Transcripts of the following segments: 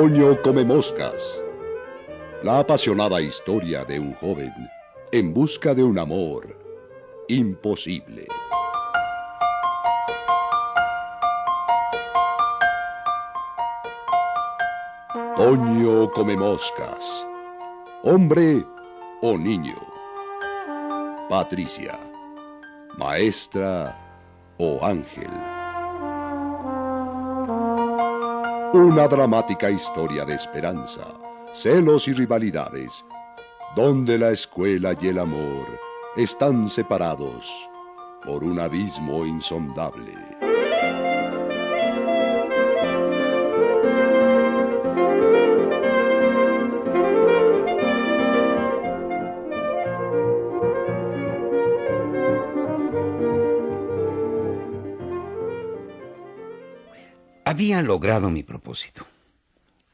Toño come moscas. La apasionada historia de un joven en busca de un amor imposible. Toño come moscas. Hombre o niño. Patricia. Maestra o ángel. Una dramática historia de esperanza, celos y rivalidades, donde la escuela y el amor están separados por un abismo insondable. Había logrado mi propósito.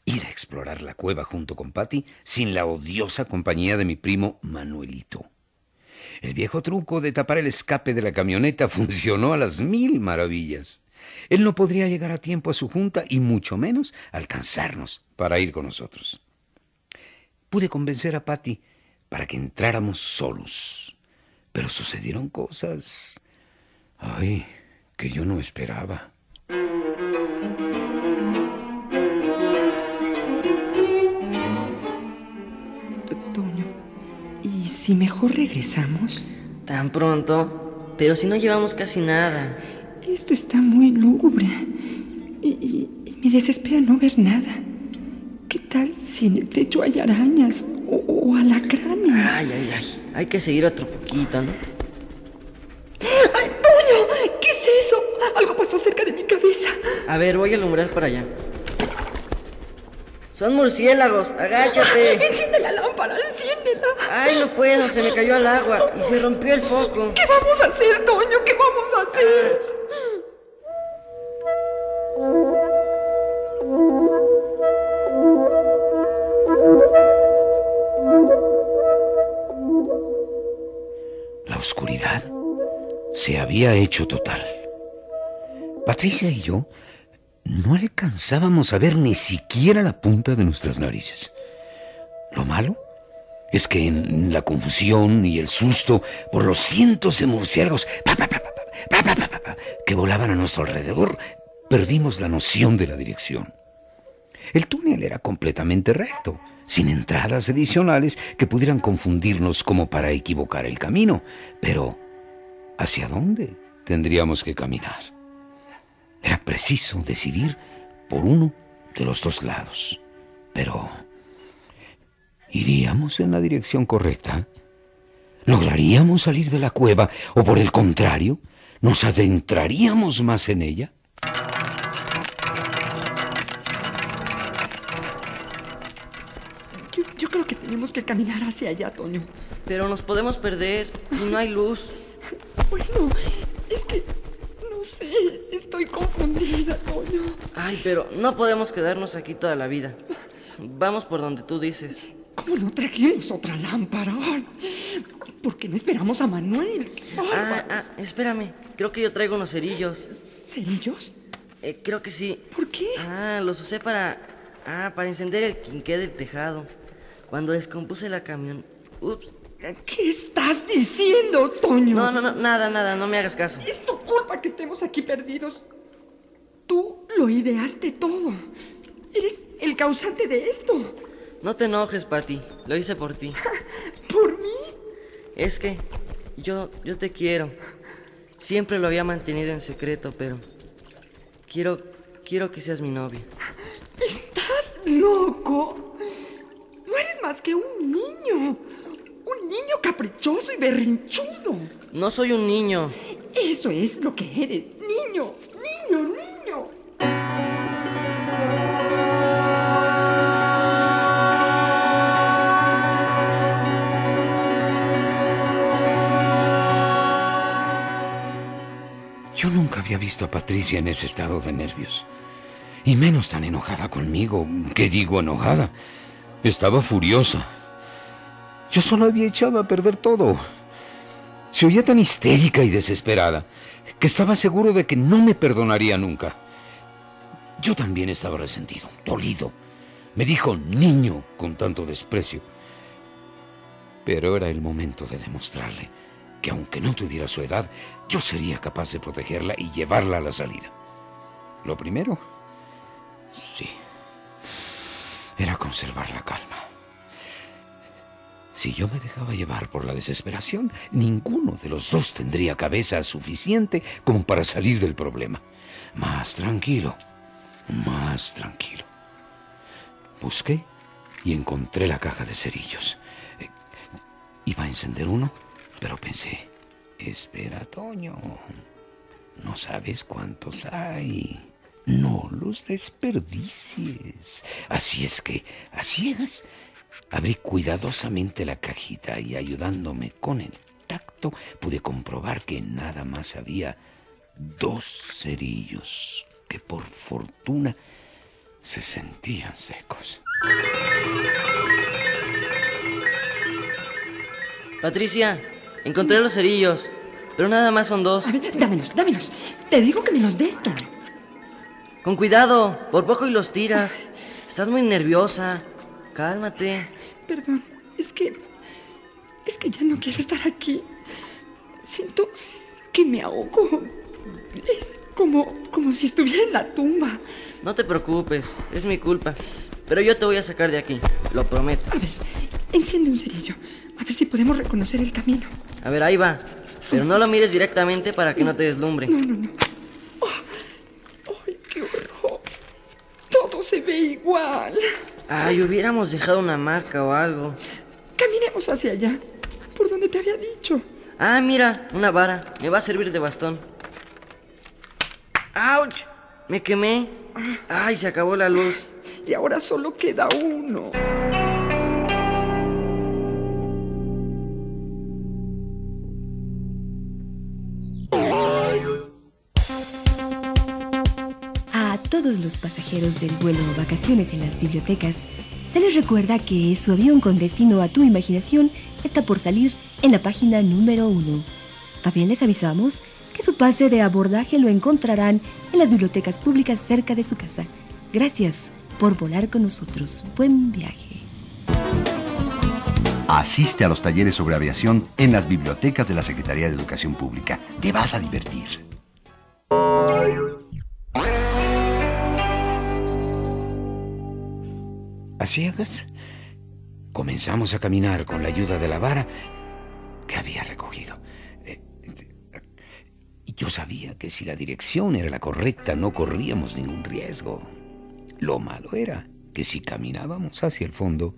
Ir a explorar la cueva junto con Patty sin la odiosa compañía de mi primo Manuelito. El viejo truco de tapar el escape de la camioneta funcionó a las mil maravillas. Él no podría llegar a tiempo a su junta y mucho menos alcanzarnos para ir con nosotros. Pude convencer a Patty para que entráramos solos. Pero sucedieron cosas... Ay, que yo no esperaba. Si mejor regresamos? ¿Tan pronto? Pero si no llevamos casi nada. Esto está muy lúgubre. Y, y- y me desespera no ver nada. ¿Qué tal si en el techo hay arañas o, o alacranes? Ay, ay, ay. Hay que seguir otro poquito, ¿no? ¡Ay, Toño! ¿Qué es eso? Algo pasó cerca de mi cabeza. A ver, voy a alumbrar para allá. Son murciélagos, agáchate. Enciéndela. Ay, no puedo, se me cayó al agua y se rompió el foco. ¿Qué vamos a hacer, Toño? ¿Qué vamos a hacer? La oscuridad se había hecho total. Patricia y yo no alcanzábamos a ver ni siquiera la punta de nuestras narices. Lo malo es que en la confusión y el susto por los cientos de murciélagos que volaban a nuestro alrededor, perdimos la noción de la dirección. El túnel era completamente recto, sin entradas adicionales que pudieran confundirnos como para equivocar el camino. Pero, ¿hacia dónde tendríamos que caminar? Era preciso decidir por uno de los dos lados. Pero ¿iríamos en la dirección correcta? ¿Lograríamos salir de la cueva o por el contrario, nos adentraríamos más en ella? Yo, yo creo que tenemos que caminar hacia allá, Toño. Pero nos podemos perder y no hay luz. Bueno, es que no sé, estoy confundida, Toño. Ay, pero no podemos quedarnos aquí toda la vida. Vamos por donde tú dices. ¿Cómo no trajimos otra lámpara? Ay, ¿Por qué no esperamos a Manuel? ¡Qué Ah, bárbaros! ah, espérame. Creo que yo traigo unos cerillos. ¿Cerillos? Eh, creo que sí. ¿Por qué? Ah, los usé para. Ah, para encender el quinqué del tejado. Cuando descompuse la camión. Ups. ¿Qué estás diciendo, Toño? No, no, no, nada, nada, no me hagas caso. Es tu culpa que estemos aquí perdidos. Tú lo ideaste todo. Eres el causante de esto. No te enojes, Patty. Lo hice por ti. ¿Por mí? Es que yo, yo te quiero. Siempre lo había mantenido en secreto, pero quiero, quiero que seas mi novia. ¿Estás loco? No eres más que un niño. Un niño caprichoso y berrinchudo. No soy un niño. Eso es lo que eres. Niño, niño, niño. Había visto a Patricia en ese estado de nervios. Y menos tan enojada conmigo. ¿Qué digo enojada? Estaba furiosa. Yo solo había echado a perder todo. Se oía tan histérica y desesperada que estaba seguro de que no me perdonaría nunca. Yo también estaba resentido, dolido. Me dijo niño con tanto desprecio. Pero era el momento de demostrarle que aunque no tuviera su edad, yo sería capaz de protegerla y llevarla a la salida. Lo primero, sí, era conservar la calma. Si yo me dejaba llevar por la desesperación, ninguno de los dos tendría cabeza suficiente como para salir del problema. Más tranquilo, más tranquilo. Busqué y encontré la caja de cerillos. Eh, iba a encender uno, pero pensé, espera, Toño, no sabes cuántos hay. No los desperdicies. Así es que, a ciegas, abrí cuidadosamente la cajita y ayudándome con el tacto pude comprobar que nada más había dos cerillos que por fortuna se sentían secos. Patricia, encontré los cerillos, pero nada más son dos. A ver, dámelos, dámelos. Te digo que me los des, Toño. Con cuidado, por poco y los tiras. Estás muy nerviosa. Cálmate. Perdón, es que... Es que ya no quiero estar aquí. Siento que me ahogo. Es como, como si estuviera en la tumba. No te preocupes, es mi culpa. Pero yo te voy a sacar de aquí, lo prometo. A ver, enciende un cerillo. A ver si podemos reconocer el camino. A ver, ahí va. Pero no lo mires directamente para que no te deslumbre. No, no, no. Oh, ¡Ay, qué horror! Todo se ve igual. Ay, hubiéramos dejado una marca o algo. Caminemos hacia allá, por donde te había dicho. Ah, mira, una vara. Me va a servir de bastón. ¡Auch! Me quemé. Ay, se acabó la luz. Y ahora solo queda uno. Los pasajeros del vuelo Vacaciones en las bibliotecas, se les recuerda que su avión con destino a tu imaginación está por salir en la página número uno. También les avisamos que su pase de abordaje lo encontrarán en las bibliotecas públicas cerca de su casa. Gracias por volar con nosotros. Buen viaje. Asiste a los talleres sobre aviación en las bibliotecas de la Secretaría de Educación Pública. Te vas a divertir. Ciegas, comenzamos a caminar con la ayuda de la vara que había recogido. Eh, Yo sabía que si la dirección era la correcta no corríamos ningún riesgo. Lo malo era que si caminábamos hacia el fondo,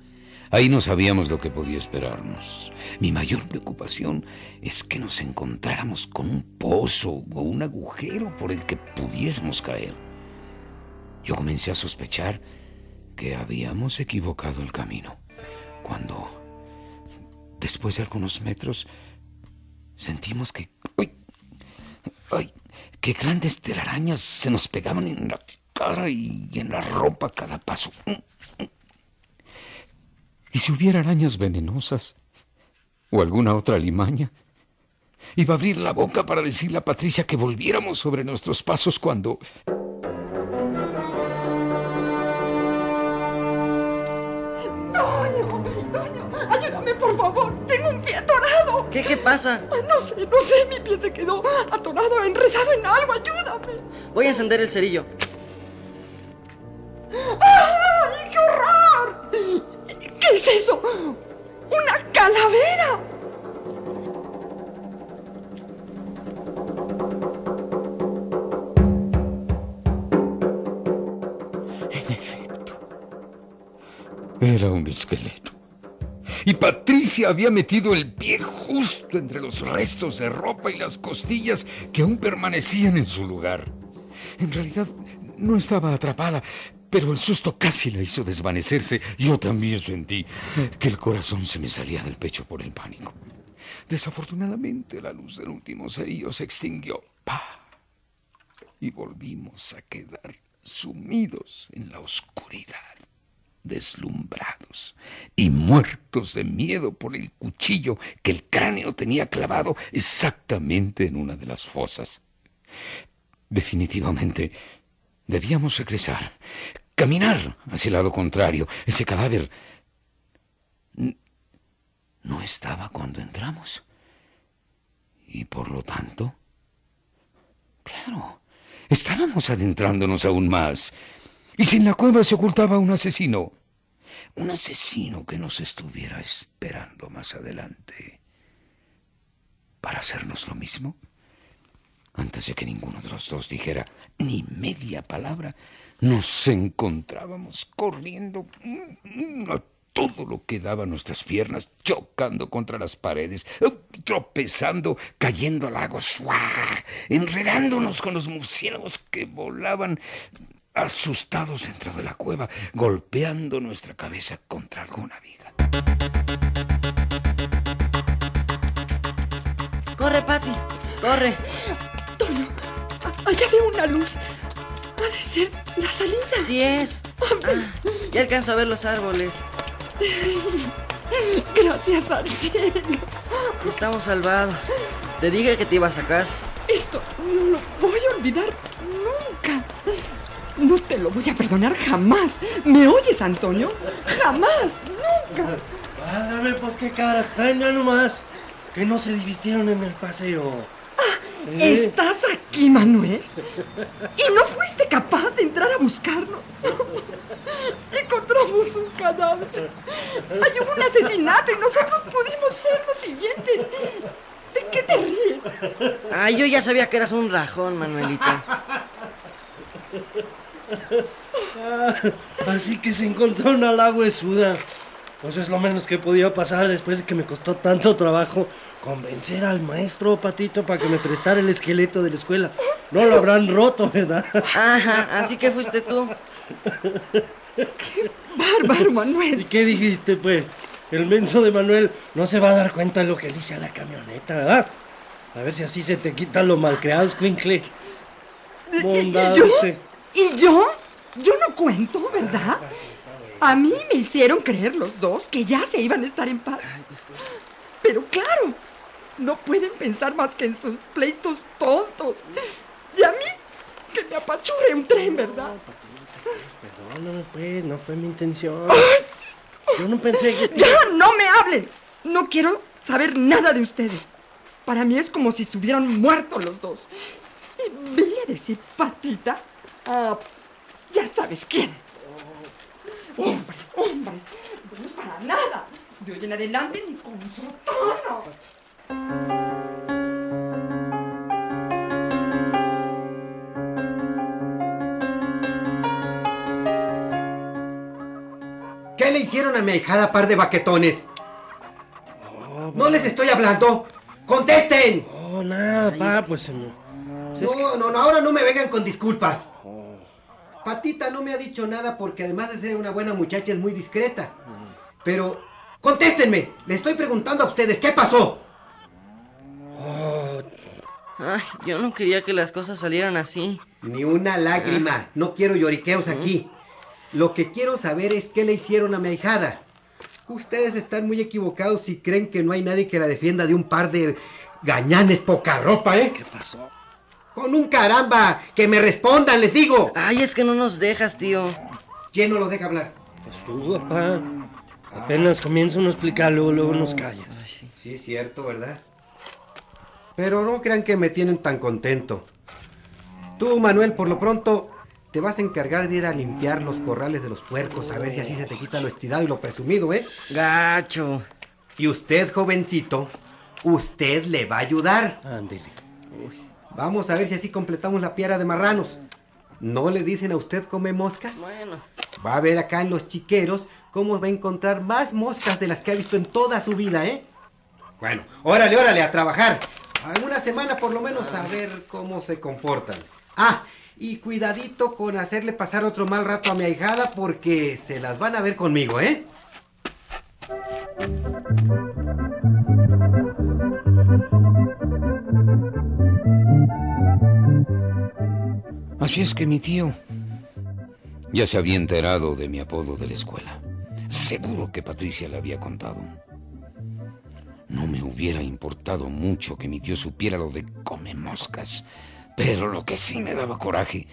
ahí no sabíamos lo que podía esperarnos. Mi mayor preocupación es que nos encontráramos con un pozo o un agujero por el que pudiésemos caer. Yo comencé a sospechar que habíamos equivocado el camino, cuando, después de algunos metros, sentimos que... ¡Ay! ¡Ay! ¡Qué grandes telarañas se nos pegaban en la cara y en la ropa cada paso! ¿Y si hubiera arañas venenosas? ¿O alguna otra limaña? Iba a abrir la boca para decirle a Patricia que volviéramos sobre nuestros pasos cuando... favor. Tengo un pie atorado. ¿Qué, qué pasa? Ay, no sé, no sé. Mi pie se quedó atorado, enredado en algo. Ayúdame. Voy a encender el cerillo. ¡Ay, qué horror! ¿Qué es eso? ¡Una calavera! En efecto, era un esqueleto. Y Patricia había metido el pie justo entre los restos de ropa y las costillas que aún permanecían en su lugar. En realidad no estaba atrapada, pero el susto casi la hizo desvanecerse. Yo también sentí que el corazón se me salía del pecho por el pánico. Desafortunadamente la luz del último cerillo se extinguió. ¡Pah! Y volvimos a quedar sumidos en la oscuridad, deslumbrados y muertos de miedo por el cuchillo que el cráneo tenía clavado exactamente en una de las fosas. Definitivamente debíamos regresar. caminar hacia el lado contrario. Ese cadáver no estaba cuando entramos. Y por lo tanto, claro, estábamos adentrándonos aún más. Y si en la cueva se ocultaba un asesino, un asesino que nos estuviera esperando más adelante para hacernos lo mismo. Antes de que ninguno de los dos dijera ni media palabra, nos encontrábamos corriendo a todo lo que daba nuestras piernas, chocando contra las paredes, tropezando, cayendo al lago, enredándonos con los murciélagos que volaban asustados dentro de la cueva, golpeando nuestra cabeza contra alguna viga. Corre, Patty, corre. Toño, allá veo una luz. Ha de ser la salida. Sí es. Ah, ya alcanzo a ver los árboles. Gracias al cielo. Estamos salvados. Te dije que te iba a sacar. Esto no lo voy a olvidar. No te lo voy a perdonar jamás. ¿Me oyes, Antonio? Jamás, nunca. Válgame, pues qué caras traen ya nomás. Que no se divirtieron en el paseo. ¿Eh? ¿Estás aquí, Manuel? ¿Y no fuiste capaz de entrar a buscarnos? Encontramos un cadáver. Hay un asesinato y nosotros pudimos ser los siguientes. ¿De qué te ríes? Ah, yo ya sabía que eras un rajón, Manuelita. Así que se encontró una la huesuda. Pues es lo menos que podía pasar después de que me costó tanto trabajo convencer al maestro Patito para que me prestara el esqueleto de la escuela. No lo habrán roto, ¿verdad? Ajá, así que fuiste tú. ¡Qué bárbaro, Manuel! ¿Y qué dijiste, pues? El menso de Manuel no se va a dar cuenta de lo que le hice a la camioneta, ¿verdad? A ver si así se te quitan los malcriados, Quinkle. ¿Y yo? ¿Y yo? Yo no cuento, ¿verdad? A mí me hicieron creer los dos que ya se iban a estar en paz. Pero claro, no pueden pensar más que en sus pleitos tontos. Y a mí, que me apachure un tren, ¿verdad? Perdóname, pues, no fue mi intención. Yo no pensé que... ¡Ya, no me hablen! No quiero saber nada de ustedes. Para mí es como si se hubieran muerto los dos. Y vine a decir patita a... ya sabes quién. Hombres, hombres, no es para nada. De hoy en adelante ni con sotano. ¿Qué le hicieron a mi ahijada par de baquetones? No les estoy hablando. ¡Contesten! Oh, nada, pa, pues... No, no, no, ahora no me vengan con disculpas. Patita no me ha dicho nada porque además de ser una buena muchacha es muy discreta. Pero, contéstenme, le estoy preguntando a ustedes, ¿qué pasó? Oh. Ay, yo no quería que las cosas salieran así. Ni una lágrima, no quiero lloriqueos aquí. Lo que quiero saber es qué le hicieron a mi ahijada. Ustedes están muy equivocados si creen que no hay nadie que la defienda de un par de gañanes poca ropa, ¿eh? ¿Qué pasó? Con un caramba, que me respondan, les digo. Ay, es que no nos dejas, tío. ¿Quién no lo deja hablar? Pues tú, papá. Apenas comienzo a explicarlo, luego nos callas. Sí, es cierto, ¿verdad? Pero no crean que me tienen tan contento. Tú, Manuel, por lo pronto, te vas a encargar de ir a limpiar los corrales de los puercos, a ver si así se te quita lo estirado y lo presumido, ¿eh? Gacho. Y usted, jovencito, usted le va a ayudar. Ándele. Vamos a ver si así completamos la piara de marranos. ¿No le dicen a usted come moscas? Bueno. Va a ver acá en los chiqueros cómo va a encontrar más moscas de las que ha visto en toda su vida, ¿eh? Bueno, órale, órale, a trabajar. Alguna semana por lo menos a ver cómo se comportan. Ah, y cuidadito con hacerle pasar otro mal rato a mi ahijada porque se las van a ver conmigo, ¿eh? Así es que mi tío ya se había enterado de mi apodo de la escuela. Seguro que Patricia le había contado. No me hubiera importado mucho que mi tío supiera lo de come moscas, pero lo que sí me daba coraje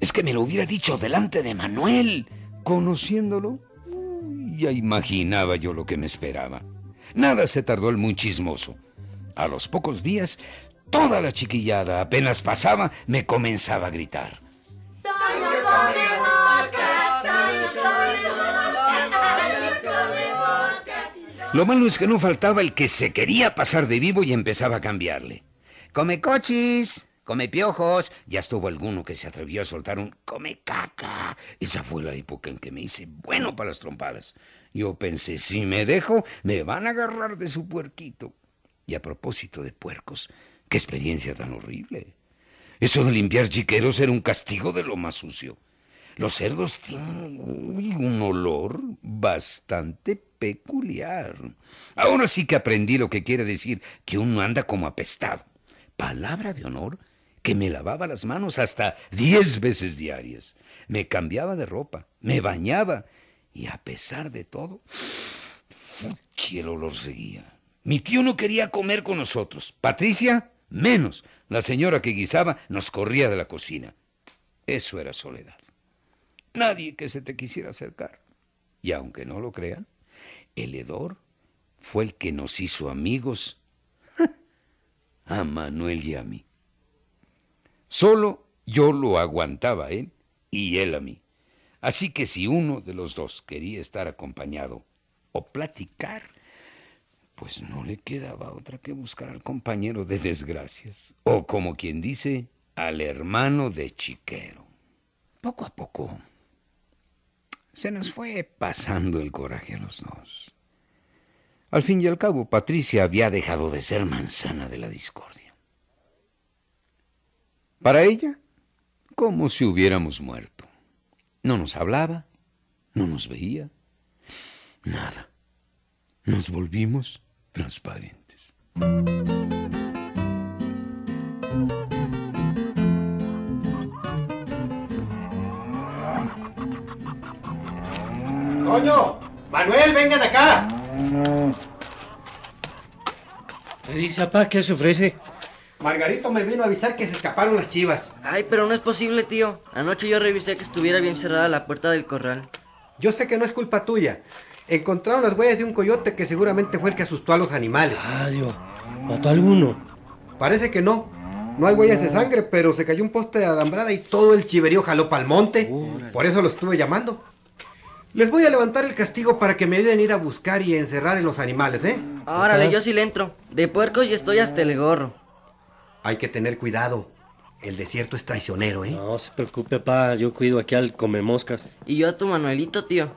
Es que me lo hubiera dicho delante de Manuel. Conociéndolo, ya imaginaba yo lo que me esperaba. Nada se tardó el muy chismoso. A los pocos días, toda la chiquillada apenas pasaba, me comenzaba a gritar. Lo malo es que no faltaba el que se quería pasar de vivo y empezaba a cambiarle. Come cochis, come piojos. Ya estuvo alguno que se atrevió a soltar un come caca. Esa fue la época en que me hice bueno para las trompadas. Yo pensé, si me dejo, me van a agarrar de su puerquito. Y a propósito de puercos, qué experiencia tan horrible. Eso de limpiar chiqueros era un castigo de lo más sucio. Los cerdos tienen un olor bastante peculiar. Ahora sí que aprendí lo que quiere decir que uno anda como apestado. Palabra de honor que me lavaba las manos hasta diez veces diarias. Me cambiaba de ropa, me bañaba y a pesar de todo, el olor seguía. Mi tío no quería comer con nosotros. Patricia, menos. La señora que guisaba nos corría de la cocina. Eso era soledad. Nadie que se te quisiera acercar. Y aunque no lo crean, el hedor fue el que nos hizo amigos a Manuel y a mí. Solo yo lo aguantaba a él y él a mí. Así que si uno de los dos quería estar acompañado o platicar, pues no le quedaba otra que buscar al compañero de desgracias, o como quien dice, al hermano de chiquero. Poco a poco se nos fue pasando el coraje a los dos. Al fin y al cabo, Patricia había dejado de ser manzana de la discordia. Para ella, como si hubiéramos muerto. No nos hablaba, no nos veía, nada. Nos volvimos transparentes. ¡Coño! ¡Manuel, vengan acá! ¿Qué dice, papá? ¿Qué se ofrece? Margarito me vino a avisar que se escaparon las chivas. Ay, pero no es posible, tío. Anoche yo revisé que estuviera bien cerrada la puerta del corral. Yo sé que no es culpa tuya. Encontraron las huellas de un coyote que seguramente fue el que asustó a los animales. Adiós. ¿Mató a alguno? Parece que no. No hay huellas de sangre, pero se cayó un poste de alambrada y todo el chiverío jaló pa'l monte. Por eso lo estuve llamando. Les voy a levantar el castigo para que me ayuden a ir a buscar y encerrar en los animales, ¿eh? Órale, yo sí le entro. De puerco y estoy hasta el gorro. Hay que tener cuidado. El desierto es traicionero, ¿eh? No se preocupe, pa. Yo cuido aquí al come moscas. Y yo a tu Manuelito, tío.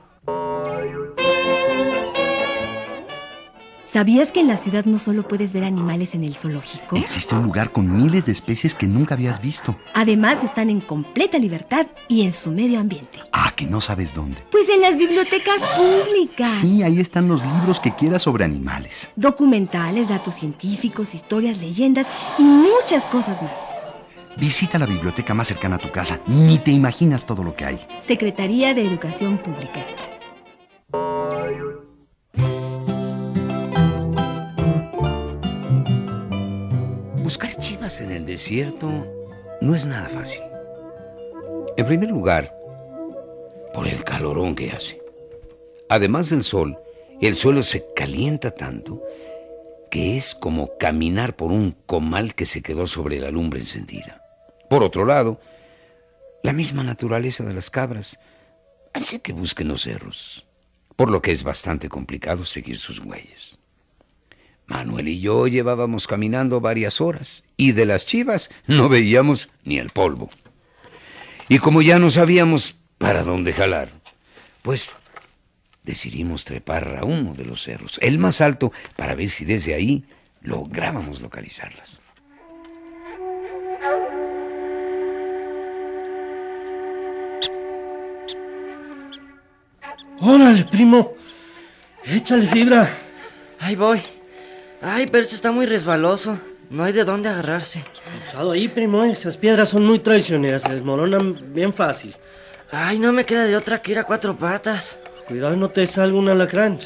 ¿Sabías que en la ciudad no solo puedes ver animales en el zoológico? Existe un lugar con miles de especies que nunca habías visto. Además, están en completa libertad y en su medio ambiente. Ah, que no sabes dónde. Pues en las bibliotecas públicas. Sí, ahí están los libros que quieras sobre animales. Documentales, datos científicos, historias, leyendas y muchas cosas más. Visita la biblioteca más cercana a tu casa. Ni te imaginas todo lo que hay. Secretaría de Educación Pública. Buscar chivas en el desierto no es nada fácil. En primer lugar, por el calorón que hace. Además del sol, el suelo se calienta tanto que es como caminar por un comal que se quedó sobre la lumbre encendida. Por otro lado, la misma naturaleza de las cabras hace que busquen los cerros, por lo que es bastante complicado seguir sus huellas. Manuel y yo llevábamos caminando varias horas y de las chivas no veíamos ni el polvo. Y como ya no sabíamos para dónde jalar, pues decidimos trepar a uno de los cerros, el más alto, para ver si desde ahí lográbamos localizarlas. Órale, primo. Échale fibra. Ahí voy. Ay, pero esto está muy resbaloso. No hay de dónde agarrarse. Usado ahí, primo. Esas piedras son muy traicioneras. Se desmoronan bien fácil. Ay, no me queda de otra que ir a cuatro patas. Cuidado, no te salga un alacrán.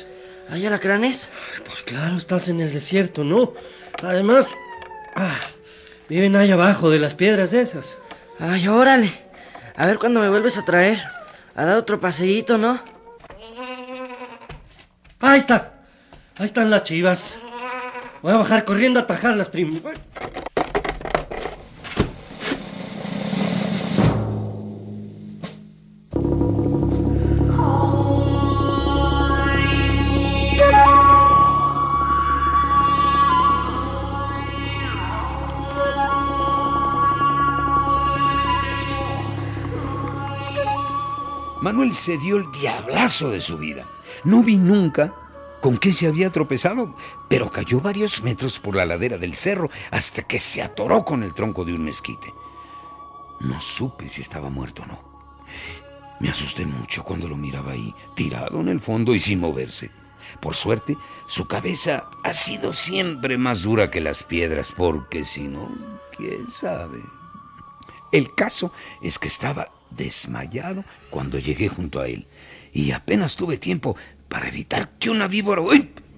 ¿Hay alacranes? Pues claro, estás en el desierto, ¿no? Además, ah, viven ahí abajo de las piedras de esas. Ay, órale. A ver cuándo me vuelves a traer. A dar otro paseíto, ¿no? Ahí está. Ahí están las chivas. Voy a bajar corriendo a atajarlas, primo. Manuel se dio el diablazo de su vida. No vi nunca con qué se había tropezado, pero cayó varios metros por la ladera del cerro hasta que se atoró con el tronco de un mezquite. No supe si estaba muerto o no. Me asusté mucho cuando lo miraba ahí, tirado en el fondo y sin moverse. Por suerte, su cabeza ha sido siempre más dura que las piedras, porque si no, quién sabe. El caso es que estaba desmayado cuando llegué junto a él y apenas tuve tiempo para evitar que una víbora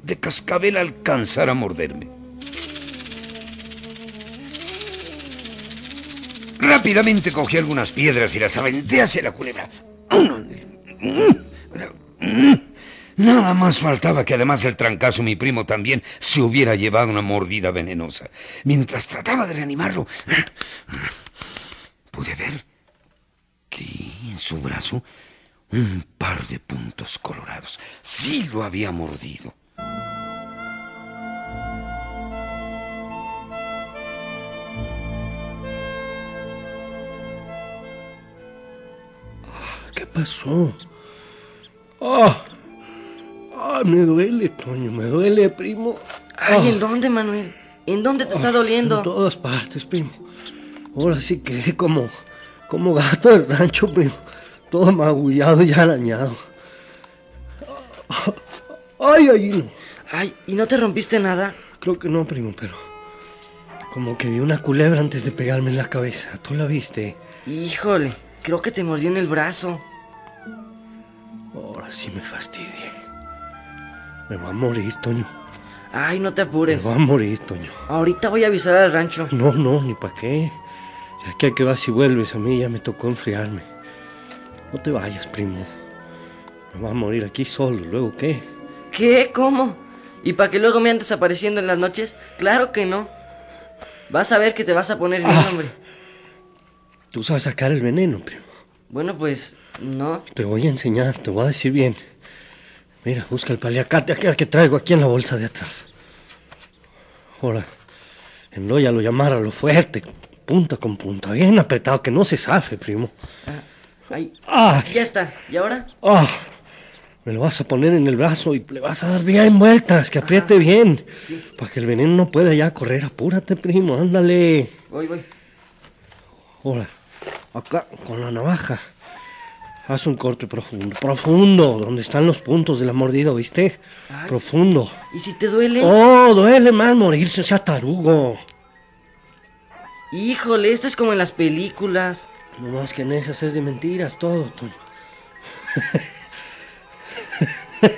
de cascabel alcanzara a morderme. Rápidamente cogí algunas piedras y las aventé hacia la culebra. Nada más faltaba que además del trancazo mi primo también se hubiera llevado una mordida venenosa. Mientras trataba de reanimarlo, pude ver que en su brazo un par de puntos colorados. Sí lo había mordido. ¿Qué pasó? ¡Ah! ¡Ah! Me duele, Toño, me duele, primo. Ay, ¿en dónde, Manuel? ¿En dónde te está doliendo? En todas partes, primo. Ahora sí quedé como, como gato del rancho, primo. Todo magullado y arañado. ¡Ay, ay! Ay, ¿y no te rompiste nada? Creo que no, primo, pero... Como que vi una culebra antes de pegarme en la cabeza. ¿Tú la viste? Híjole, creo que te mordió en el brazo. Ahora sí me fastidié. Me va a morir, Toño. Ay, no te apures. Me va a morir, Toño. Ahorita voy a avisar al rancho. No, no, ni para qué. Ya que a que vas y vuelves, a mí ya me tocó enfriarme. No te vayas, primo. Me va a morir aquí solo, ¿luego qué? ¿Qué? ¿Cómo? ¿Y para que luego me andes apareciendo en las noches? Claro que no. Vas a ver que te vas a poner bien, Ah. hombre. Tú sabes sacar el veneno, primo. Bueno, pues, no. Te voy a enseñar, te voy a decir bien. Mira, busca el paliacate aquel que traigo aquí en la bolsa de atrás. Ahora, enróllalo y amárralo fuerte, punta con punta, bien apretado, que no se zafe, primo. Ay, ¡Ah! ya está. ¿Y ahora? ¡Ah! Me lo vas a poner en el brazo y le vas a dar bien vueltas, que apriete bien. Para que el veneno no pueda ya correr. Apúrate, primo, ándale. Voy, voy. Ahora, acá con la navaja. Haz un corte profundo, profundo, donde están los puntos de la mordida. Ay. Profundo. ¿Y si te duele? Oh, duele más morirse, sea tarugo. Híjole, esto es como en las películas. No más que en esas es de mentiras todo, Toño.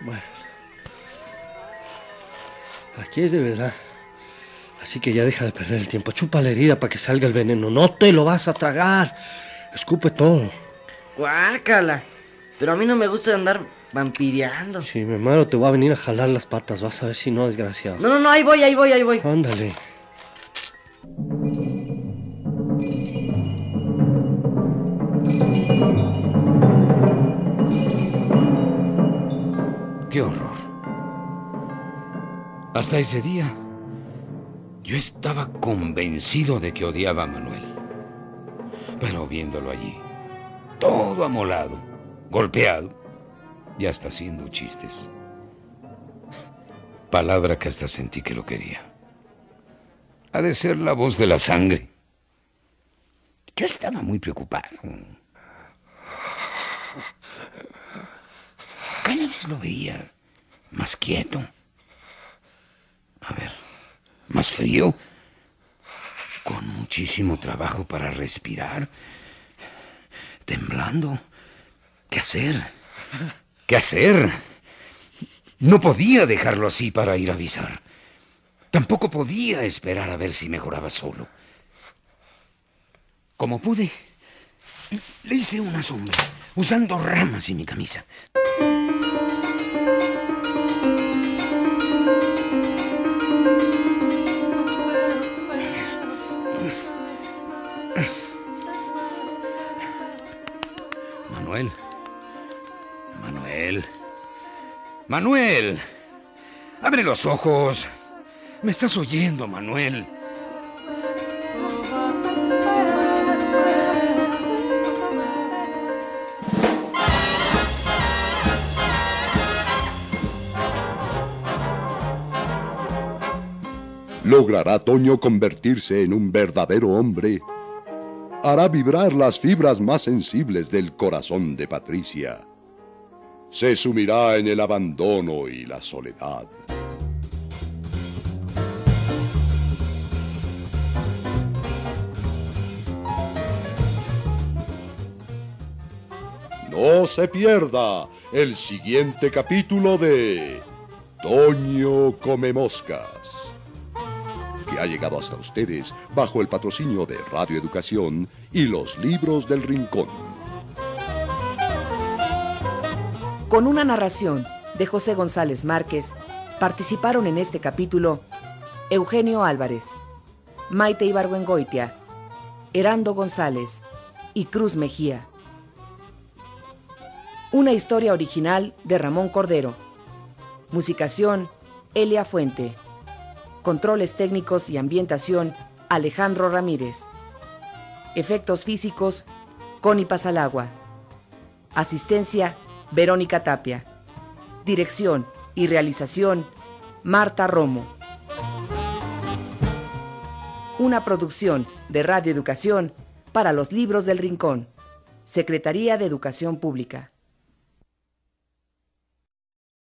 bueno. Aquí es de verdad. Así que ya deja de perder el tiempo. Chupa la herida para que salga el veneno. No te lo vas a tragar. Escupe todo. Guácala. Pero a mí no me gusta andar vampireando. Si me muero te voy a venir a jalar las patas. Vas a ver si no, desgraciado. No, no, no, ahí voy, ahí voy, ahí voy. Ándale. ¡Qué horror! Hasta ese día, yo estaba convencido de que odiaba a Manuel. Pero viéndolo allí, todo amolado, golpeado, ya está haciendo chistes. Palabra que hasta sentí que lo quería. Ha de ser la voz de la sangre. Yo estaba muy preocupado. Lo veía más quieto. A ver, más frío. Con muchísimo trabajo para respirar. Temblando. ¿Qué hacer? ¿Qué hacer? No podía dejarlo así para ir a avisar. Tampoco podía esperar a ver si mejoraba solo. Como pude, Le hice una sombra, usando ramas y mi camisa. Manuel. Abre los ojos. ¿Me estás oyendo, Manuel? ¿Logrará Toño convertirse en un verdadero hombre? Hará vibrar las fibras más sensibles del corazón de Patricia. Se sumirá en el abandono y la soledad. No se pierda el siguiente capítulo de Toño Come Moscas que ha llegado hasta ustedes bajo el patrocinio de Radio Educación y los libros del Rincón. Con una narración de José González Márquez, participaron en este capítulo Eugenio Álvarez, Maite Ibargüengoitia, Herando González y Cruz Mejía. Una historia original de Ramón Cordero. Musicación, Elia Fuente. Controles técnicos y ambientación, Alejandro Ramírez. Efectos físicos, Connie Pasalagua. Asistencia, Verónica Tapia. Dirección y realización, Marta Romo. Una producción de Radio Educación para los libros del Rincón. Secretaría de Educación Pública.